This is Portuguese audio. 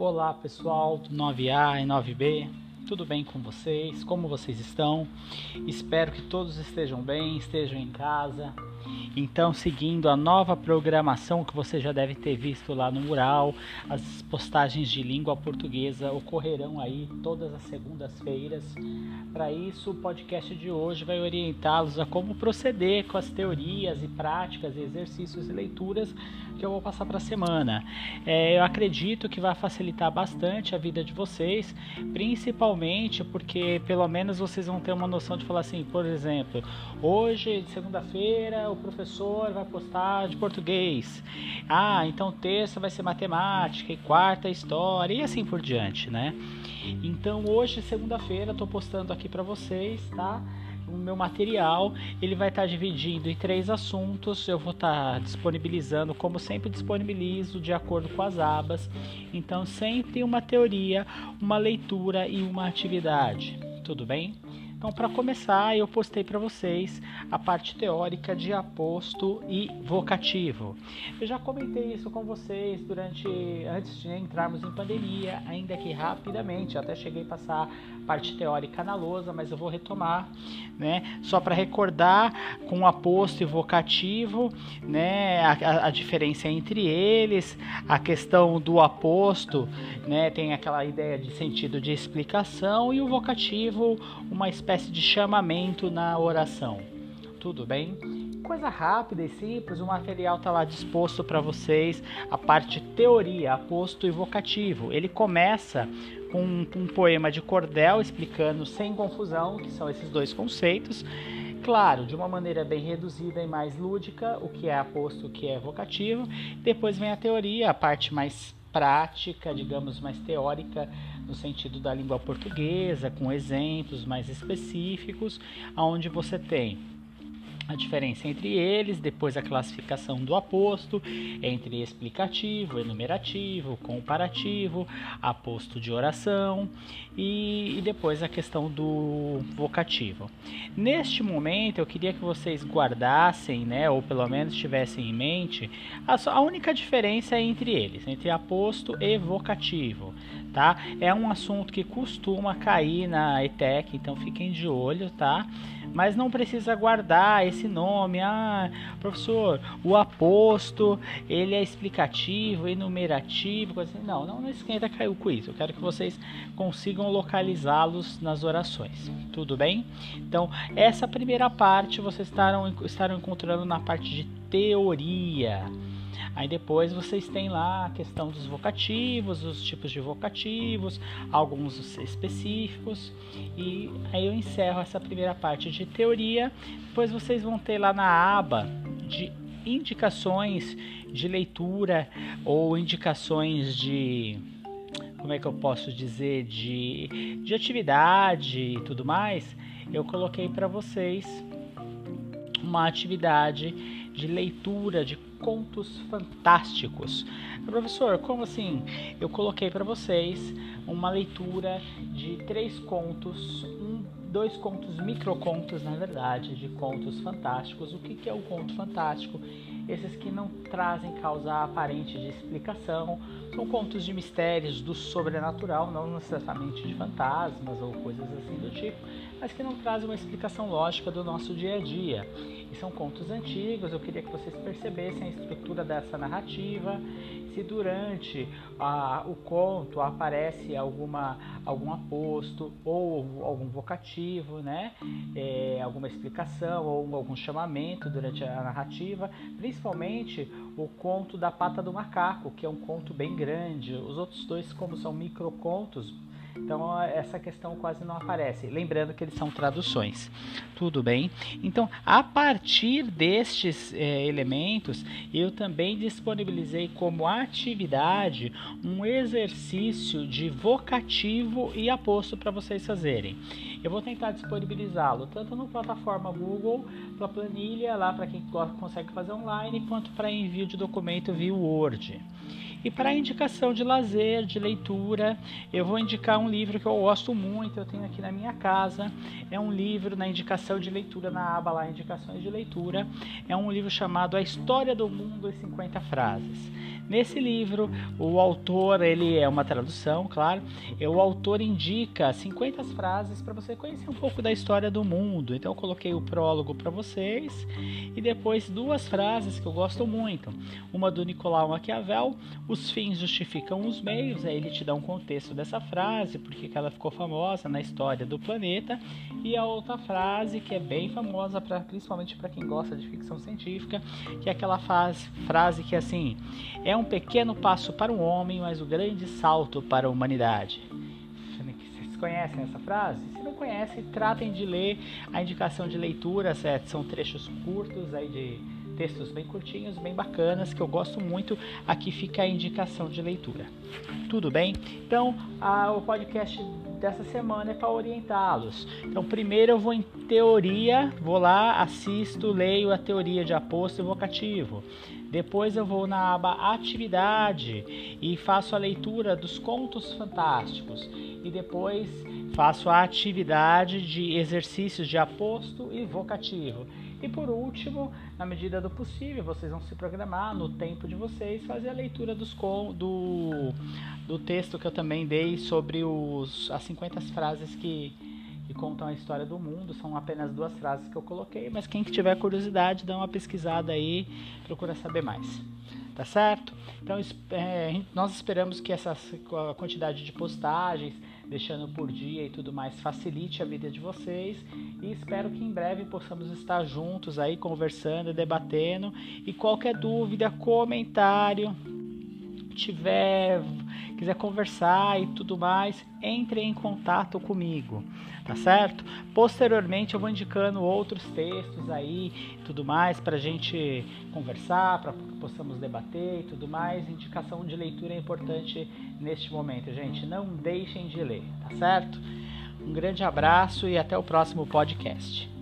Olá pessoal do 9A e 9B, tudo bem com vocês? Como vocês estão? Espero que todos estejam bem, estejam em casa, então, seguindo a nova programação que você já deve ter visto lá no mural, as postagens de língua portuguesa ocorrerão aí todas as segundas-feiras. Para isso, o podcast de hoje vai orientá-los a como proceder com as teorias e práticas, exercícios e leituras que eu vou passar para a semana. É, eu acredito que vai facilitar bastante a vida de vocês, principalmente porque pelo menos vocês vão ter uma noção de falar assim, por exemplo, hoje, segunda-feira, o professor vai postar de português. Ah, então terça vai ser matemática e quarta história e assim por diante, né? Então hoje, segunda-feira, estou postando aqui para vocês, tá? o meu material ele vai estar tá dividido em três assuntos. Eu vou estar tá disponibilizando, como sempre disponibilizo, de acordo com as abas. Então, sempre uma teoria, uma leitura e uma atividade. Tudo bem? Então, para começar, eu postei para vocês a parte teórica de aposto e vocativo. Eu já comentei isso com vocês durante antes de entrarmos em pandemia, ainda que rapidamente, até cheguei a passar a parte teórica na lousa, mas eu vou retomar, né? Só para recordar com aposto e vocativo, né, a, a diferença entre eles, a questão do aposto, né, tem aquela ideia de sentido de explicação e o vocativo, uma espécie espécie de chamamento na oração. Tudo bem? Coisa rápida e simples, o material está lá disposto para vocês. A parte teoria, aposto e vocativo. Ele começa com um, um poema de cordel explicando sem confusão que são esses dois conceitos claro, de uma maneira bem reduzida e mais lúdica, o que é aposto, o que é vocativo. Depois vem a teoria, a parte mais prática, digamos, mais teórica, no sentido da língua portuguesa, com exemplos mais específicos, aonde você tem a diferença entre eles, depois a classificação do aposto, entre explicativo, enumerativo, comparativo, aposto de oração e, e, depois a questão do vocativo. Neste momento eu queria que vocês guardassem, né, ou pelo menos tivessem em mente, a, a única diferença entre eles, entre aposto e vocativo. Tá? É um assunto que costuma cair na ETEC, então fiquem de olho, tá? Mas não precisa guardar esse nome. Ah, professor, o aposto, ele é explicativo, enumerativo, coisa assim. Não, não, não esquenta caiu com isso. Eu quero que vocês consigam localizá-los nas orações. Tudo bem? Então, essa primeira parte vocês estarão, estarão encontrando na parte de teoria. Aí depois vocês têm lá a questão dos vocativos, os tipos de vocativos, alguns específicos. E aí eu encerro essa primeira parte de teoria. Depois vocês vão ter lá na aba de indicações de leitura ou indicações de como é que eu posso dizer de, de atividade e tudo mais, eu coloquei para vocês uma atividade de leitura de contos fantásticos. Professor, como assim? Eu coloquei para vocês uma leitura de três contos, um, dois contos, microcontos, na verdade, de contos fantásticos. O que, que é o conto fantástico? Esses que não trazem causa aparente de explicação, são contos de mistérios do sobrenatural, não necessariamente de fantasmas ou coisas assim do tipo, mas que não trazem uma explicação lógica do nosso dia a dia. E são contos antigos, eu queria que vocês percebessem a estrutura dessa narrativa, se durante o conto aparece alguma, algum aposto ou algum vocativo, né? É, alguma explicação ou algum chamamento durante a narrativa, principalmente o conto da pata do macaco, que é um conto bem grande. Os outros dois, como são microcontos, então essa questão quase não aparece. Lembrando que eles são traduções. Tudo bem? Então, a partir destes é, elementos, eu também disponibilizei como atividade um exercício de vocativo e aposto para vocês fazerem. Eu vou tentar disponibilizá-lo tanto no plataforma Google, para planilha, lá para quem consegue fazer online, quanto para envio de documento via Word. E para indicação de lazer, de leitura, eu vou indicar um livro que eu gosto muito, eu tenho aqui na minha casa. É um livro na indicação de leitura, na aba lá, indicações de leitura. É um livro chamado A História do Mundo em 50 Frases. Nesse livro, o autor, ele é uma tradução, claro, o autor indica 50 frases para você conhecer um pouco da história do mundo. Então eu coloquei o prólogo para vocês e depois duas frases que eu gosto muito. Uma do Nicolau Maquiavel, os fins justificam os meios, aí ele te dá um contexto dessa frase, porque ela ficou famosa na história do planeta, e a outra frase que é bem famosa pra, principalmente para quem gosta de ficção científica, que é aquela frase, que é assim: é pequeno passo para o homem, mas um grande salto para a humanidade. Vocês conhecem essa frase? Se não conhecem, tratem de ler a indicação de leitura, certo? são trechos curtos aí de textos bem curtinhos, bem bacanas, que eu gosto muito. Aqui fica a indicação de leitura. Tudo bem? Então, a, o podcast dessa semana é para orientá-los. Então, primeiro eu vou em teoria, vou lá, assisto, leio a teoria de aposto e vocativo. Depois eu vou na aba atividade e faço a leitura dos contos fantásticos. E depois faço a atividade de exercícios de aposto e vocativo. E por último, na medida do possível, vocês vão se programar no tempo de vocês, fazer a leitura dos do, do texto que eu também dei sobre os, as 50 frases que, que contam a história do mundo. São apenas duas frases que eu coloquei, mas quem tiver curiosidade, dá uma pesquisada aí, procura saber mais. Tá certo? Então, é, nós esperamos que essa quantidade de postagens deixando por dia e tudo mais facilite a vida de vocês e espero que em breve possamos estar juntos aí conversando, debatendo e qualquer dúvida, comentário tiver quiser conversar e tudo mais, entre em contato comigo, tá certo? Posteriormente eu vou indicando outros textos aí, tudo mais para gente conversar, para que possamos debater e tudo mais. Indicação de leitura é importante neste momento, gente. Não deixem de ler, tá certo? Um grande abraço e até o próximo podcast.